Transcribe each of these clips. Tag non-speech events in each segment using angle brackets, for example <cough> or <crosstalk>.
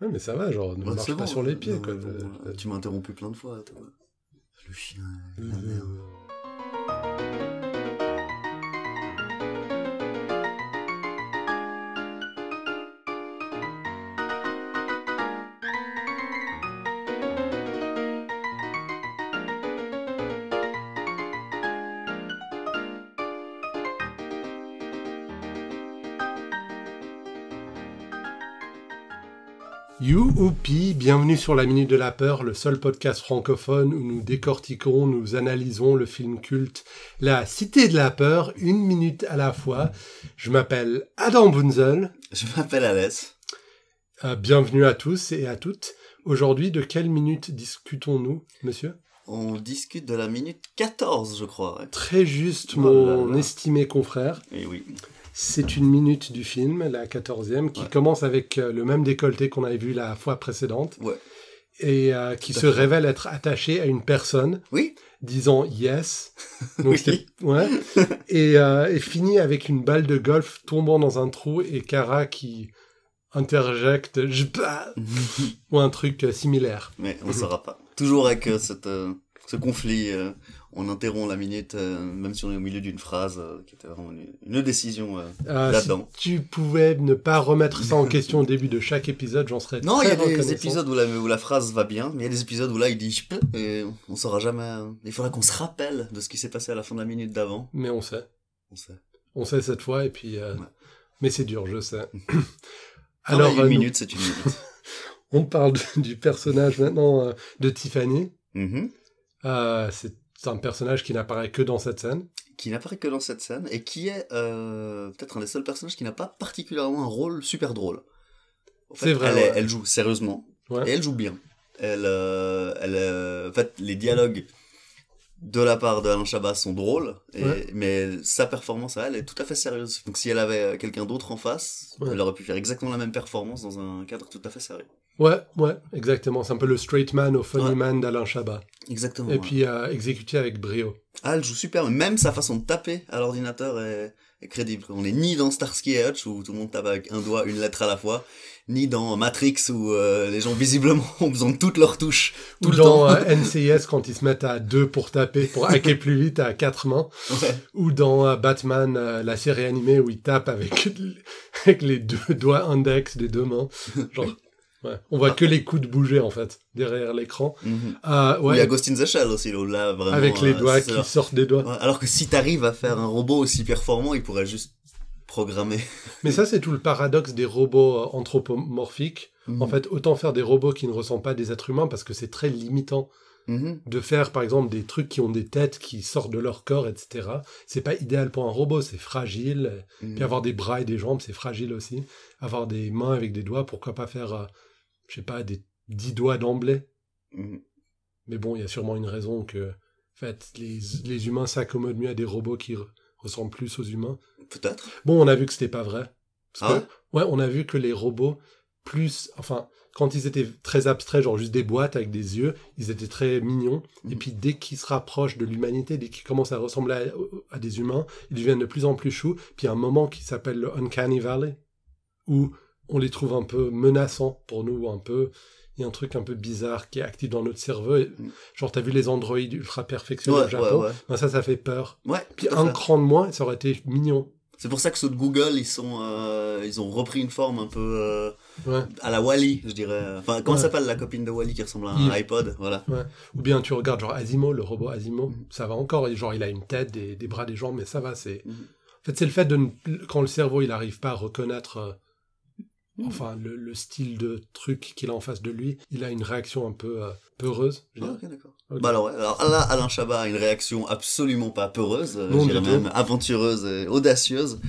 Ouais, mais ça va, genre, ne marche pas bon. sur les pieds, Non, quoi. bon, Euh, tu m'as interrompu plein de fois. toi. Le chien, la merde. Youhoupi, bienvenue sur la Minute de la Peur, le seul podcast francophone où nous décortiquons, nous analysons le film culte La Cité de la Peur, une minute à la fois. Je m'appelle Adam Bunzel. Je m'appelle Alès. Euh, bienvenue à tous et à toutes. Aujourd'hui, de quelle minute discutons-nous, monsieur? On discute de la minute 14, je crois. ouais. Très juste, Oh mon là là. estimé confrère. Et oui. C'est une minute du film, la quatorzième, qui Ouais. commence avec euh, le même décolleté qu'on avait vu la fois précédente. Ouais. Et euh, qui se révèle être attaché à une personne. Oui. disant yes. <laughs> Donc Oui. ouais. et, euh, et finit avec une balle de golf tombant dans un trou et Kara qui interjecte je <laughs> ou un truc similaire. Mais on ne saura pas. Toujours avec euh, cette, ce conflit, on interrompt la minute, euh, même si on est au milieu d'une phrase euh, qui était vraiment une, une décision. euh. Euh, Là-dedans. si tu pouvais ne pas remettre ça en <laughs> question au début de chaque épisode, j'en serais Non, il y a des épisodes où la, où la phrase va bien, mais il y a des épisodes où là il dit je peux, et on saura jamais. euh, Il faudra qu'on se rappelle de ce qui s'est passé à la fin de la minute d'avant. Mais on sait. On sait. On sait cette fois et puis euh, Ouais. mais c'est dur, je sais. <clears throat> Alors, Alors une minute, c'est une minute. <laughs> on parle du personnage maintenant de Tiffany. Mhm. Euh, c'est un personnage qui n'apparaît que dans cette scène. Qui n'apparaît que dans cette scène, et qui est euh, peut-être un des seuls personnages qui n'a pas particulièrement un rôle super drôle. En fait, C'est vrai, Elle, est- ouais. elle joue sérieusement, Ouais. et elle joue bien. Elle, euh, elle, euh, en fait, les dialogues de la part de Alain Chabat sont drôles, et- Ouais. mais sa performance à elle est tout à fait sérieuse. Donc si elle avait quelqu'un d'autre en face, elle aurait pu faire exactement la même performance dans un cadre tout à fait sérieux. Ouais, ouais, exactement. C'est un peu le straight man au funny Ouais. man d'Alain Chabat. Exactement. Et ouais. puis euh, exécuté avec brio. Ah, elle joue super, même sa façon de taper à l'ordinateur est, est crédible. On n'est ni dans Starsky et Hutch où tout le monde tape avec un doigt, une lettre à la fois, ni dans Matrix où euh, les gens visiblement <laughs> ont besoin de toutes leurs touches tout Ou le dans temps. euh, NCIS quand ils se mettent à deux pour taper, pour <laughs> hacker plus vite à quatre mains. Ouais. Ou dans euh, Batman, la série animée où il tape avec, <laughs> avec les deux doigts index des deux mains. Genre, ouais. On voit que les coudes bouger en fait derrière l'écran. Euh, Il y a Ghost in the Shell aussi, là vraiment. avec les euh, doigts qui sortent des doigts. Ouais, Alors que si t'arrives à faire un robot aussi performant, il pourrait juste programmer. <laughs> Mais ça, c'est tout le paradoxe des robots euh, anthropomorphiques. En Mhm. fait, autant faire des robots qui ne ressemblent pas à des êtres humains parce que c'est très limitant. Mhm. de faire par exemple des trucs qui ont des têtes qui sortent de leur corps, etc. C'est pas idéal pour un robot, c'est fragile. Mhm. Puis avoir des bras et des jambes, c'est fragile aussi. Avoir des mains avec des doigts, pourquoi pas faire, euh, je sais pas, des dix doigts d'emblée. Mhm. Mais bon, il y a sûrement une raison que, en fait, les, les humains s'accommodent mieux à des robots qui re- ressemblent plus aux humains. Peut-être. Bon, on a vu que c'était pas vrai. Parce Ah que, ouais, on a vu que les robots, plus, enfin, quand ils étaient très abstraits, genre juste des boîtes avec des yeux, ils étaient très mignons. Et Mhm. puis dès qu'ils se rapprochent de l'humanité, dès qu'ils commencent à ressembler à, à des humains, ils deviennent de plus en plus choux. Puis il y a un moment qui s'appelle le Uncanny Valley, où on les trouve un peu menaçants pour nous, un peu. Il y a un truc un peu bizarre qui est actif dans notre cerveau. Et, Mhm. Genre, t'as vu les androïdes ultra perfectionnés Ouais, au Japon? ouais, ouais. Ben, Ça, ça fait peur. Ouais, Puis un fait. cran de moins, ça aurait été mignon. C'est pour ça que ceux de Google, ils sont, euh, ils ont repris une forme un peu euh, Ouais. à la Wally, je dirais. Enfin, comment Ouais. s'appelle la copine de Wally qui ressemble à un iPod, voilà. Ou bien tu regardes genre Asimo, le robot Asimo, Mhm. ça va encore, genre il a une tête, des, des bras, des jambes, mais ça va, c'est... Mhm. En fait, c'est le fait de... ne- Quand le cerveau, il n'arrive pas à reconnaître, euh. Enfin, le, le style de truc qu'il a en face de lui, il a une réaction un peu euh, peureuse. je Ah, ok, d'accord. Bah alors, alors là, Alain Chabat a une réaction absolument pas peureuse, euh, Non, je même aventureuse et audacieuse.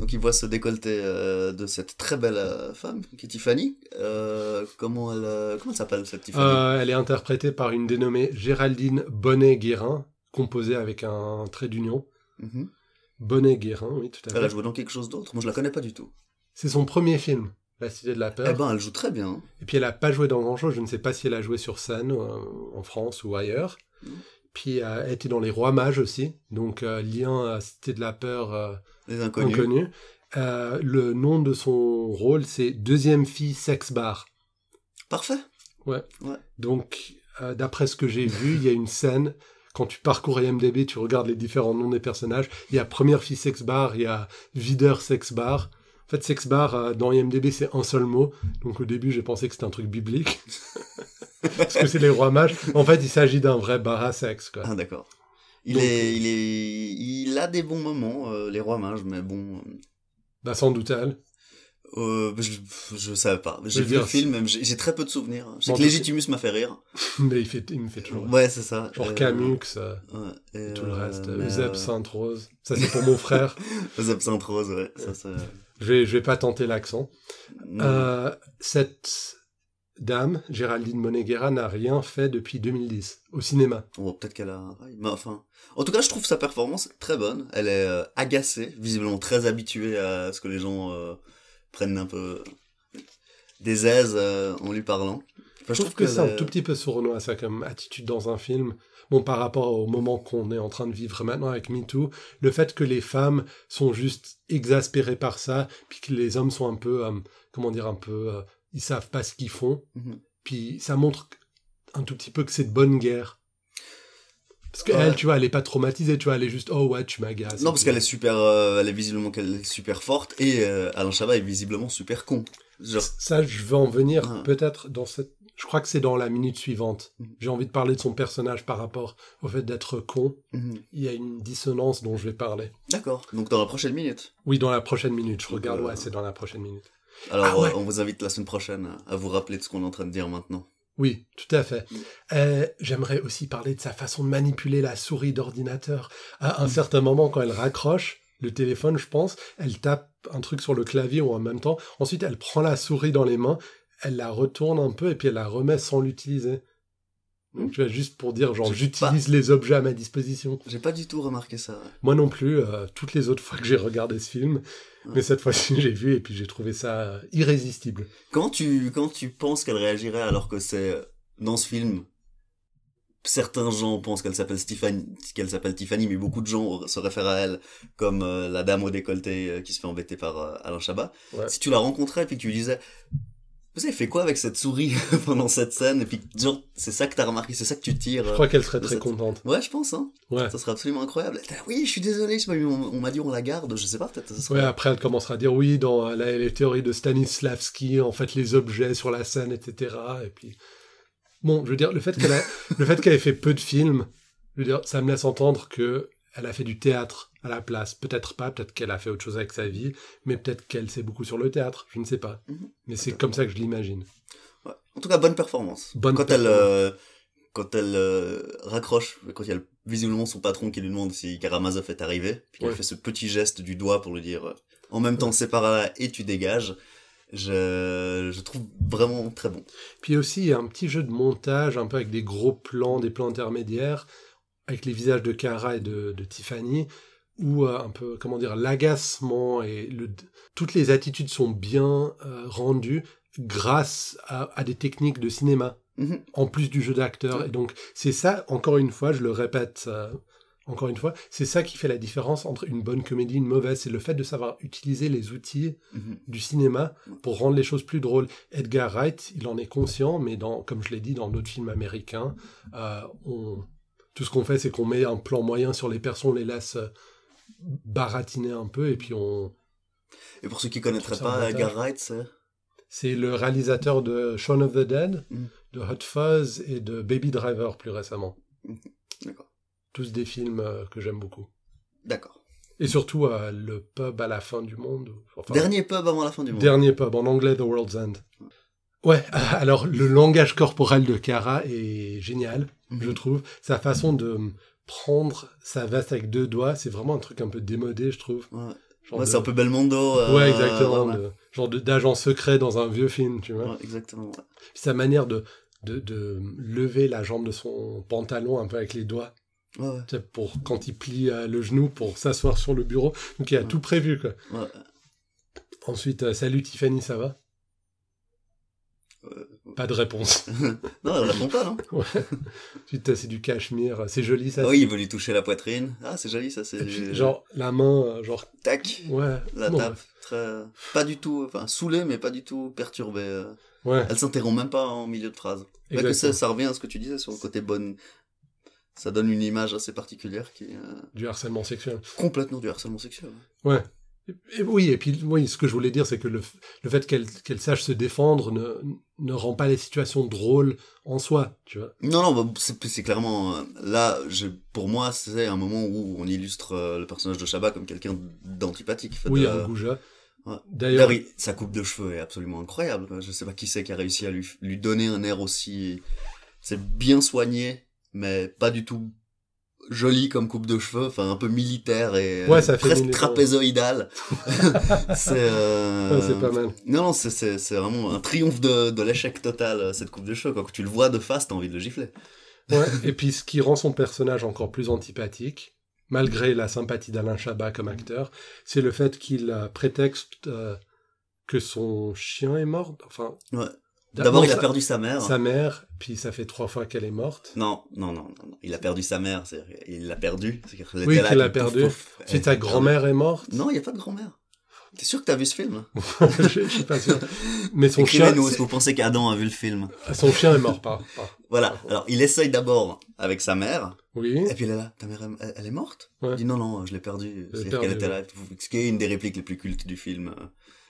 Donc il voit ce décolleté euh, de cette très belle euh, femme, qui est Tiffany. Euh, comment elle, euh, comment elle s'appelle cette Tiffany? Euh, elle est interprétée par une dénommée Géraldine Bonnet-Guérin, composée avec un trait d'union. Mhm. Bonnet-Guérin, oui, tout à Elle a fait. joué dans quelque chose d'autre. Moi, je la connais pas du tout. C'est son premier film, La Cité de la Peur. Eh ben, elle joue très bien. Et puis elle a pas joué dans grand chose. Je ne sais pas si elle a joué sur scène euh, en France ou ailleurs. Mhm. Puis euh, elle était dans Les Rois Mages aussi. Donc euh, lien à Cité de la Peur euh, Les inconnus. inconnu. Euh, le nom de son rôle, c'est Deuxième fille sex bar. Parfait. Donc, euh, d'après ce que j'ai vu, il y a une scène, quand tu parcours IMDB, tu regardes les différents noms des personnages. Il y a Première Fille Sex Bar, il y a Videur Sex Bar. En fait, Sex Bar, euh, dans IMDB, c'est un seul mot. Donc, au début, j'ai pensé que c'était un truc biblique. <laughs> Parce que c'est les rois mages. En fait, il s'agit d'un vrai bar à sexe, quoi. Ah, d'accord. Il, Donc- est, il, est, il a des bons moments, euh, les rois mages, mais bon. Bah, sans doute elle. Euh, je, je savais pas. J'ai vu dire, le film, j'ai très peu de souvenirs. Je sais Bon, que Legitimus m'a fait rire. <laughs> Mais il, fait, il me fait toujours. Ouais, c'est ça. Genre Euh, euh, Ouais, et, tout le euh, reste. euh, Sainte-Rose. Ça, c'est pour mon frère. <laughs> Eusèbe Sainte-Rose, ouais. Ça, ça... Je vais, je vais pas tenter l'accent. Euh, cette dame, Géraldine Moneguera, n'a rien fait depuis 2010 au cinéma. Bon, peut-être qu'elle a. ouais, Mais enfin. En tout cas, je trouve sa performance très bonne. Elle est euh, agacée, visiblement très habituée à ce que les gens euh, prennent un peu des aises en lui parlant. Enfin, je trouve que qu'elle c'est un tout petit peu sournois, ça, comme attitude dans un film. Bon, par rapport au moment qu'on est en train de vivre maintenant avec MeToo, le fait que les femmes sont juste exaspérées par ça, puis que les hommes sont un peu, euh, comment dire, un peu, euh, ils savent pas ce qu'ils font, Mhm. puis ça montre un tout petit peu que c'est de bonne guerre. Parce qu'elle, Ouais. tu vois, elle est pas traumatisée, tu vois, elle est juste, oh ouais, tu m'agaces. Non, parce qu'elle est super, euh, elle est visiblement qu'elle est super forte et Alain Chabat est visiblement super con. Genre, Ça, je veux en venir Ah. peut-être dans cette. Je crois que c'est dans la minute suivante. Mhm. J'ai envie de parler de son personnage par rapport au fait d'être con. mhm. Il y a une dissonance dont je vais parler. d'accord. Donc dans la prochaine minute? Oui, dans la prochaine minute. Je regarde, Euh, ouais, c'est dans la prochaine minute. Alors, Ah ouais. euh, on vous invite la semaine prochaine à vous rappeler de ce qu'on est en train de dire maintenant. Oui, tout à fait. Mhm. Euh, J'aimerais aussi parler de sa façon de manipuler la souris d'ordinateur. À un certain moment, quand elle raccroche le téléphone, je pense, elle tape un truc sur le clavier ou en même temps. Ensuite, elle prend la souris dans les mains, elle la retourne un peu et puis elle la remet sans l'utiliser. Donc, tu vois, juste pour dire, genre, j'utilise les objets à ma disposition. J'ai pas du tout remarqué ça. ouais. Moi non plus, euh, toutes les autres fois que j'ai regardé ce film, Ouais. mais cette fois-ci <laughs> j'ai vu et puis j'ai trouvé ça irrésistible. Quand tu, quand tu penses qu'elle réagirait alors que c'est euh, dans ce film, certains gens pensent qu'elle s'appelle Tiffany, qu'elle s'appelle Tiffany, mais beaucoup de gens se réfèrent à elle comme euh, la dame au décolleté euh, qui se fait embêter par euh, Alain Chabat. Ouais. Si tu la rencontrais et puis que tu lui disais, vous avez fait quoi avec cette souris <laughs> pendant cette scène? Et puis genre c'est ça que t'as remarqué, c'est ça que tu tires. Je crois qu'elle serait très cette- contente. Ouais, je pense. Hein. Ouais. Ça serait absolument incroyable. Elle là, oui, je suis désolé, je on, on m'a dit on la garde, je sais pas, peut-être. serait- Ouais, après elle commencera à dire oui, dans la- les théories de Stanislavski, en fait les objets sur la scène, etc. Et puis, bon, je veux dire, le fait qu'elle a- le fait qu'elle ait fait peu de films, je veux dire, ça me laisse entendre que elle a fait du théâtre à la place. Peut-être pas, peut-être qu'elle a fait autre chose avec sa vie, mais peut-être qu'elle sait beaucoup sur le théâtre, je ne sais pas. Mhm. Mais c'est comme ça que je l'imagine. Ouais. En tout cas, bonne performance. Bonne quand elle, euh, quand elle euh, raccroche, quand il y a le- visiblement son patron qui lui demande si Karamazov est arrivé, puis elle fait ce petit geste du doigt pour lui dire euh, en même temps c'est par là et tu dégages. Je, je trouve vraiment très bon. Puis aussi, il y a un petit jeu de montage, un peu avec des gros plans, des plans intermédiaires, avec les visages de Cara et de, de Tiffany, où euh, un peu, comment dire, l'agacement et le, toutes les attitudes sont bien euh, rendues grâce à, à des techniques de cinéma, Mhm. en plus du jeu d'acteur. Et donc, c'est ça, encore une fois, je le répète, euh, encore une fois, c'est ça qui fait la différence entre une bonne comédie et une mauvaise. C'est le fait de savoir utiliser les outils Mhm. du cinéma pour rendre les choses plus drôles. Edgar Wright, il en est conscient, mais dans, comme je l'ai dit, dans d'autres films américains, euh, on, tout ce qu'on fait, c'est qu'on met un plan moyen sur les personnes, on les laisse euh, baratiner un peu, et puis on... Et pour ceux qui connaîtraient trouve ça pas Edgar. Wright, c'est C'est le réalisateur de Shaun of the Dead, Mhm. de Hot Fuzz et de Baby Driver plus récemment. D'accord. Tous des films euh, que j'aime beaucoup. D'accord. Et surtout euh, le pub à la fin du monde. enfin, Dernier pub avant la fin du monde. Dernier pub, en anglais The World's End. Ouais, <laughs> alors le langage corporel de Cara est génial, Mhm. je trouve. Sa façon de prendre sa veste avec deux doigts, c'est vraiment un truc un peu démodé, je trouve. Ouais, Genre Ouais, de- c'est un peu Belmondo. euh, Ouais, exactement. ouais, ouais. de- genre d'agent secret dans un vieux film, tu vois. Exactement. Puis sa manière de, de, de lever la jambe de son pantalon un peu avec les doigts, Ouais, pour quand il plie euh, le genou pour s'asseoir sur le bureau. Donc il a Ouais. tout prévu, quoi. Ouais. Ensuite, euh, salut Tiffany, ça va? Euh, Pas de réponse. <laughs> non, elle répond pas, non Ouais. Ensuite, c'est du cachemire. C'est joli, ça. Ah oui, il veut lui toucher la poitrine. Ah, c'est joli, ça. C'est genre, la main, genre, tac, ouais. la bon, tape. Très... Pas du tout, enfin, saoulé, mais pas du tout perturbé. euh. Ouais, Elle s'interrompt même pas en milieu de phrase. Là que ça, ça revient à ce que tu disais sur le côté bonne. Ça donne une image assez particulière qui est euh, Du harcèlement sexuel. complètement du harcèlement sexuel. Ouais. Et- oui, et puis oui, ce que je voulais dire, c'est que le, le fait qu'elle qu'elle sache se défendre ne, ne rend pas les situations drôles en soi, tu vois. Non, non, bah, c'est clairement... euh, là, je, pour moi, c'est un moment où on illustre euh, le personnage de Shabba comme quelqu'un d'antipathique. Oui, un goujat. ouais. D'ailleurs, D'ailleurs, il- sa coupe de cheveux est absolument incroyable. Je sais pas qui c'est qui a réussi à lui, lui donner un air aussi... C'est bien soigné, mais pas du tout joli comme coupe de cheveux, enfin un peu militaire et euh, Ouais, ça fait presque militant. trapézoïdal. <laughs> c'est euh, ouais, c'est pas mal. Non, non, c'est- vraiment un triomphe de, de l'échec total, euh, cette coupe de cheveux. Quoi. Quand tu le vois de face, t'as envie de le gifler. Ouais, et puis ce qui rend son personnage encore plus antipathique, malgré la sympathie d'Alain Chabat comme acteur, c'est le fait qu'il prétexte euh, que son chien est mort. Enfin, Ouais. D'a- D'abord, il a perdu sa mère. sa mère, puis ça fait trois fois qu'elle est morte. Non, non, non, non. Il a perdu sa mère. Il l'a qu'elle Oui, qu'elle a puis perdu. elle ta grand-mère est morte, Non, il n'y a pas de grand-mère. T'es sûr que t'as vu ce film? <laughs> Je, je suis pas sûr. Mais son chien, Écrivez-nous, est-ce que vous pensez qu'Adam a vu le film son chien est mort, pas. pas. Voilà. Alors, il essaye d'abord avec sa mère. Oui. Et puis elle est là. Ta mère, elle, elle est morte? Ouais. Il dit non, non, je l'ai perdue. C'est-à-dire qu'elle était là. Ce qui est une des répliques les plus cultes du film.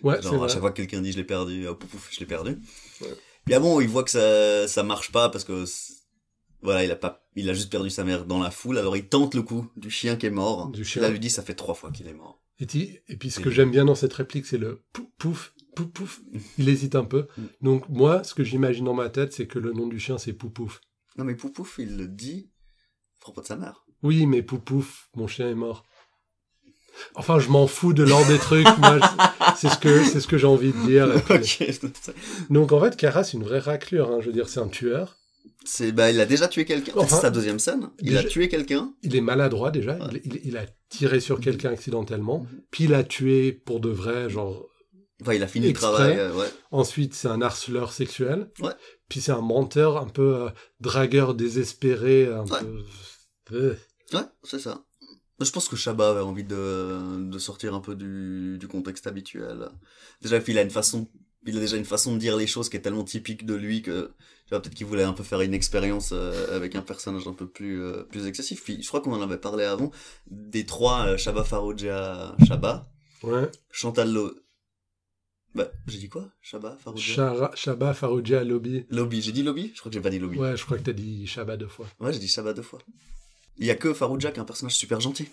Ouais, Genre, à chaque fois que quelqu'un dit je l'ai perdu, oh, pouf, pouf, je l'ai perdu. Ouais. Puis ah bon, il voit que ça, ça marche pas parce que, voilà, il a pas, il a juste perdu sa mère dans la foule, alors il tente le coup du chien qui est mort. Du chien. Là, il lui dit ça fait trois fois qu'il est mort. Et, puis ce que j'aime bien dans cette réplique, c'est le pouf, pouf, pouf, pouf. Il hésite un peu. Mm. Donc moi, ce que j'imagine dans ma tête, c'est que le nom du chien, c'est Poupouf. Non mais pouf pouf, il le dit à propos de sa mère. Oui, mais Poupouf, mon chien est mort. Enfin, je m'en fous de l'ordre des trucs. c'est ce que c'est ce que j'ai envie de dire. <laughs> Donc en fait, Kara, c'est une vraie raclure. hein. Je veux dire, c'est un tueur. C'est, bah, il a déjà tué quelqu'un. Enfin, c'est sa deuxième scène. Il déjà- a tué quelqu'un. Il est maladroit déjà. Ouais. Il, il- il a tiré sur quelqu'un accidentellement. Mhm. Puis il a tué pour de vrai, genre Enfin, il a fini Exprès. le travail. euh, ouais. Ensuite, c'est un harceleur sexuel. Ouais. Puis c'est un menteur, un peu euh, dragueur désespéré, un Ouais. peu. Euh, Ouais, c'est ça. Je pense que Shabba avait envie de, de sortir un peu du, du contexte habituel. Déjà, il a une façon, il a déjà une façon de dire les choses qui est tellement typique de lui que, tu vois, peut-être qu'il voulait un peu faire une expérience euh, avec un personnage un peu plus, euh, plus excessif. Puis, je crois qu'on en avait parlé avant, des trois, euh, Shabba Farouja, Shabba, Ouais. Chantal Lo... Bah, j'ai dit quoi? Shabba Farouja? Shara- Shabba Farouja Lobby. Lobby. J'ai dit Lobby? Je crois que j'ai pas dit Lobby. Ouais, je crois que t'as dit Shabba deux fois. Ouais, j'ai dit Shabba deux fois. Il y a que Farouja qui est un personnage super gentil.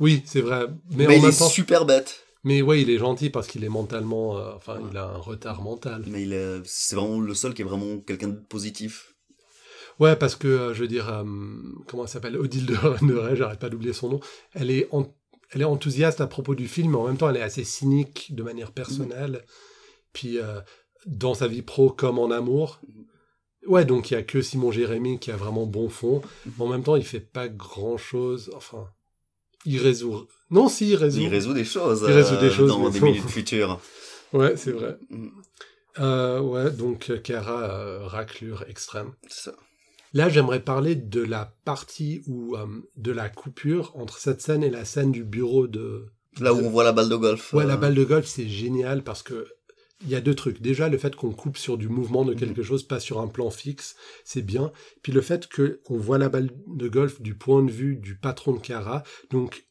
Oui, c'est vrai. Mais, Mais, en il même est temps. super bête. Mais ouais, il est gentil parce qu'il est mentalement. euh, enfin, Ouais. il a un retard mental. Mais il est, c'est vraiment le seul qui est vraiment quelqu'un de positif. Ouais, parce que, euh, je veux dire, euh, comment elle s'appelle? Odile de, de Ray, j'arrête pas d'oublier son nom. Elle est, en- elle est enthousiaste à propos du film, mais en même temps, elle est assez cynique de manière personnelle. Puis, dans sa vie pro comme en amour. Ouais, donc il y a que Simon Jérémy qui a vraiment bon fond. Mais en même temps, il fait pas grand chose. Enfin, il résout. Non, si, il résout. Il résout des choses. Il résout des euh, choses, dans des minutes futures. <laughs> Ouais, c'est vrai. Mm, Euh, ouais, donc euh, Kara, euh, raclure extrême. ça. Là, j'aimerais parler de la partie où, euh, de la coupure entre cette scène et la scène du bureau de. Là où on voit la balle de golf. Ouais, la balle de golf, c'est génial parce que il y a deux trucs. Déjà, le fait qu'on coupe sur du mouvement de quelque chose, pas sur un plan fixe, c'est bien. Puis le fait que on voit la balle de golf du point de vue du patron de Kara, donc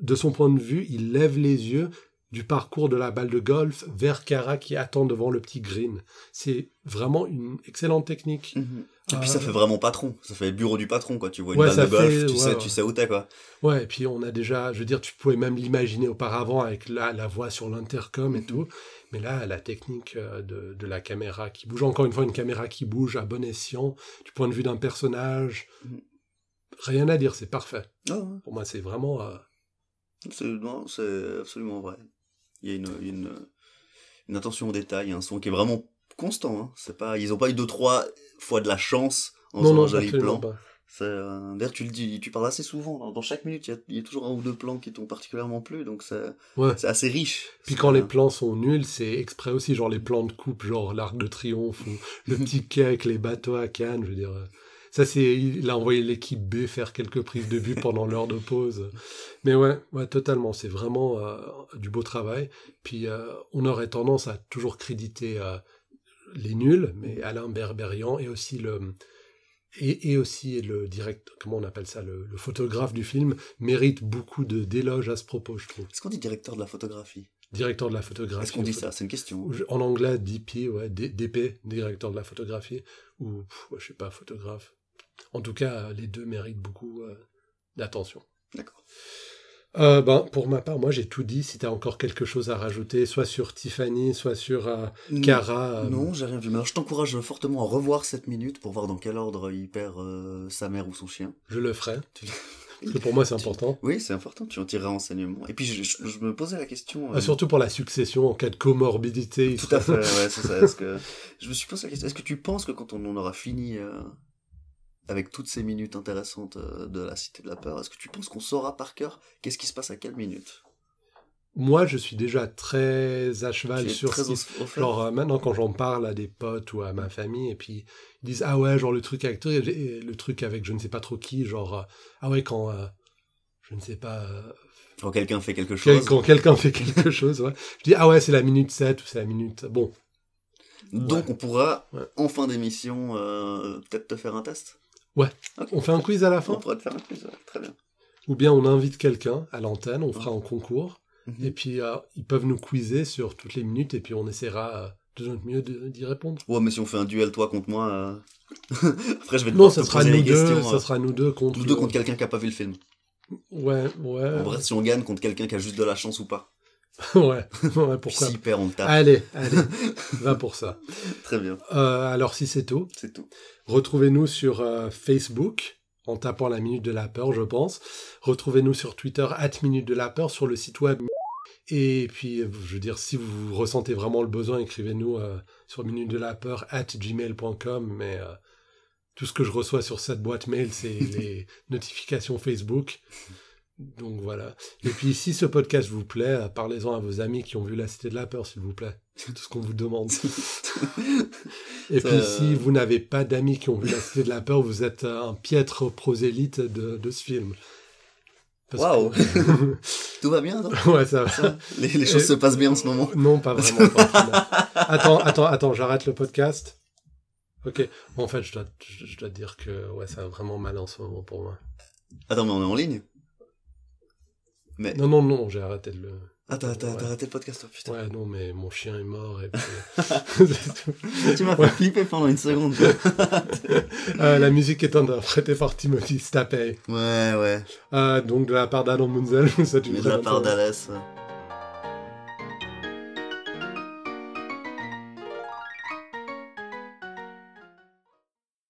de son point de vue, il lève les yeux du parcours de la balle de golf vers Kara qui attend devant le petit green. C'est vraiment une excellente technique. mhm. Et puis Euh, ça fait vraiment patron. Ça fait bureau du patron, quoi. Tu vois une Ouais, balle de golf, fait- tu, ouais, sais, ouais. tu sais où t'es, quoi. Ouais, et puis on a déjà, je veux dire, tu pouvais même l'imaginer auparavant avec la, la voix sur l'intercom et tout, mais là, la technique euh, de, de la caméra qui bouge, encore une fois, une caméra qui bouge à bon escient, du point de vue d'un personnage, Mhm. rien à dire, c'est parfait. Ah, ouais. Pour moi, c'est vraiment... euh, C'est, absolument vrai. Il y a une, une, une attention au détail, un son qui est vraiment constant. Hein. C'est pas, ils ont pas eu deux, trois fois de la chance en non, faisant non, un joli absolument plan. pas. Euh, d'ailleurs, tu le dis, tu parles assez souvent. Dans, dans chaque minute, il y, a, il y a toujours un ou deux plans qui t'ont particulièrement plu, donc c'est, Ouais. c'est assez riche. Puis quand les plans sont nuls, c'est exprès aussi, genre les plans de coupe, genre l'Arc de Triomphe, ou le <laughs> petit quai avec les bateaux à Cannes, je veux dire... euh, Ça, c'est, il a envoyé l'équipe B faire quelques prises de vue pendant l'heure de pause. Mais ouais, ouais, totalement. C'est vraiment euh, du beau travail. Puis, euh, on aurait tendance à toujours créditer les nuls, mais Alain Berberian et aussi le et, et aussi le direct, comment on appelle ça, le, le photographe du film mérite beaucoup de d'éloges à ce propos, je trouve. Est-ce qu'on dit directeur de la photographie? Directeur de la photographie. Est-ce qu'on dit ça? C'est une question. En anglais, DP, ouais, DP, directeur de la photographie, ou je sais pas, photographe. En tout cas, les deux méritent beaucoup euh, d'attention. D'accord. Euh, ben, pour ma part, moi j'ai tout dit. Si tu as encore quelque chose à rajouter, soit sur Tiffany, soit sur euh, Cara. euh, Non, j'ai rien vu. Mais alors, je t'encourage fortement à revoir cette minute pour voir dans quel ordre il perd euh, sa mère ou son chien. Je le ferai. <laughs> Parce que pour moi c'est important. Oui, c'est important, tu en tireras enseignement. Et puis, je, je- je me posais la question... euh, Ah, surtout pour la succession en cas de comorbidité. Tout à fait, ouais, c'est ça. Est-ce que... Je me suis posé la question, est-ce que tu penses que quand on en aura fini euh, avec toutes ces minutes intéressantes euh, de la Cité de la Peur, est-ce que tu penses qu'on saura par cœur qu'est-ce qui se passe à quelle minute? Moi je suis déjà très à cheval sur très ce Genre euh, maintenant quand j'en parle à des potes ou à ma famille et puis ils disent ah ouais genre le truc avec et le truc avec je ne sais pas trop qui genre euh, ah ouais quand euh, je ne sais pas Quand quelqu'un fait quelque quel- chose. quand quelqu'un fait quelque <laughs> chose ouais. je dis ah ouais c'est la minute 7 ou c'est la minute bon Donc, Ouais. on pourra, Ouais. en fin d'émission, peut-être te faire un test? Ouais. On fait un quiz à la On fin pourra te faire un quiz, ouais. très bien. ou bien on invite quelqu'un à l'antenne on fera un concours Mhm. et puis euh, ils peuvent nous quizer sur toutes les minutes et puis on essaiera euh, de notre mieux d'y répondre Ouais, mais si on fait un duel toi contre moi, euh, <laughs> après je vais non devoir ça te sera nous deux ça sera nous deux contre Nous deux contre quelqu'un qui a pas vu le film. ouais ouais En vrai, si on gagne contre quelqu'un qui a juste de la chance ou pas. <laughs> ouais pourquoi perd, on tape. Allez, allez, <laughs> va pour ça. Très bien, Euh, alors si c'est tout, c'est tout. retrouvez-nous sur euh, Facebook en tapant la Minute de la Peur, je pense. Retrouvez-nous sur Twitter, at Minute de la Peur, sur le site web. Et puis, euh, je veux dire, si vous ressentez vraiment le besoin, écrivez-nous euh, sur Minute de la Peur, at gmail.com. Mais tout ce que je reçois sur cette boîte mail, c'est <laughs> les notifications Facebook. Donc voilà. Et puis, si ce podcast vous plaît, euh, parlez-en à vos amis qui ont vu La Cité de la Peur, s'il vous plaît. <laughs> C'est tout ce qu'on vous demande. <laughs> Et Ça, puis, euh, si vous n'avez pas d'amis qui ont vu La Cité de la Peur, vous êtes euh, un piètre prosélyte de, de ce film. Waouh que- <laughs> Tout va bien, non? Ouais, ça va. Ça les, les choses Et- se passent bien en ce moment. Non, pas vraiment. pas attends, attends, attends, j'arrête le podcast. Ok. Bon, en fait, je dois, je, je dois te dire que ouais, ça va vraiment mal en ce moment pour moi. Attends, mais on est en ligne? Mais. Non, non, non, j'ai arrêté de le. Ouais. t'as arrêté le podcast, oh, putain. Ouais, non, mais mon chien est mort et puis. <laughs> Tu m'as Ouais. fait flipper pendant une seconde. Euh, <laughs> la musique est interprétée par Timothy Stapey. ouais, ouais. Euh, donc, de la part d'Adam Munzel, <laughs> une Mais de la part d'Alès. ouais.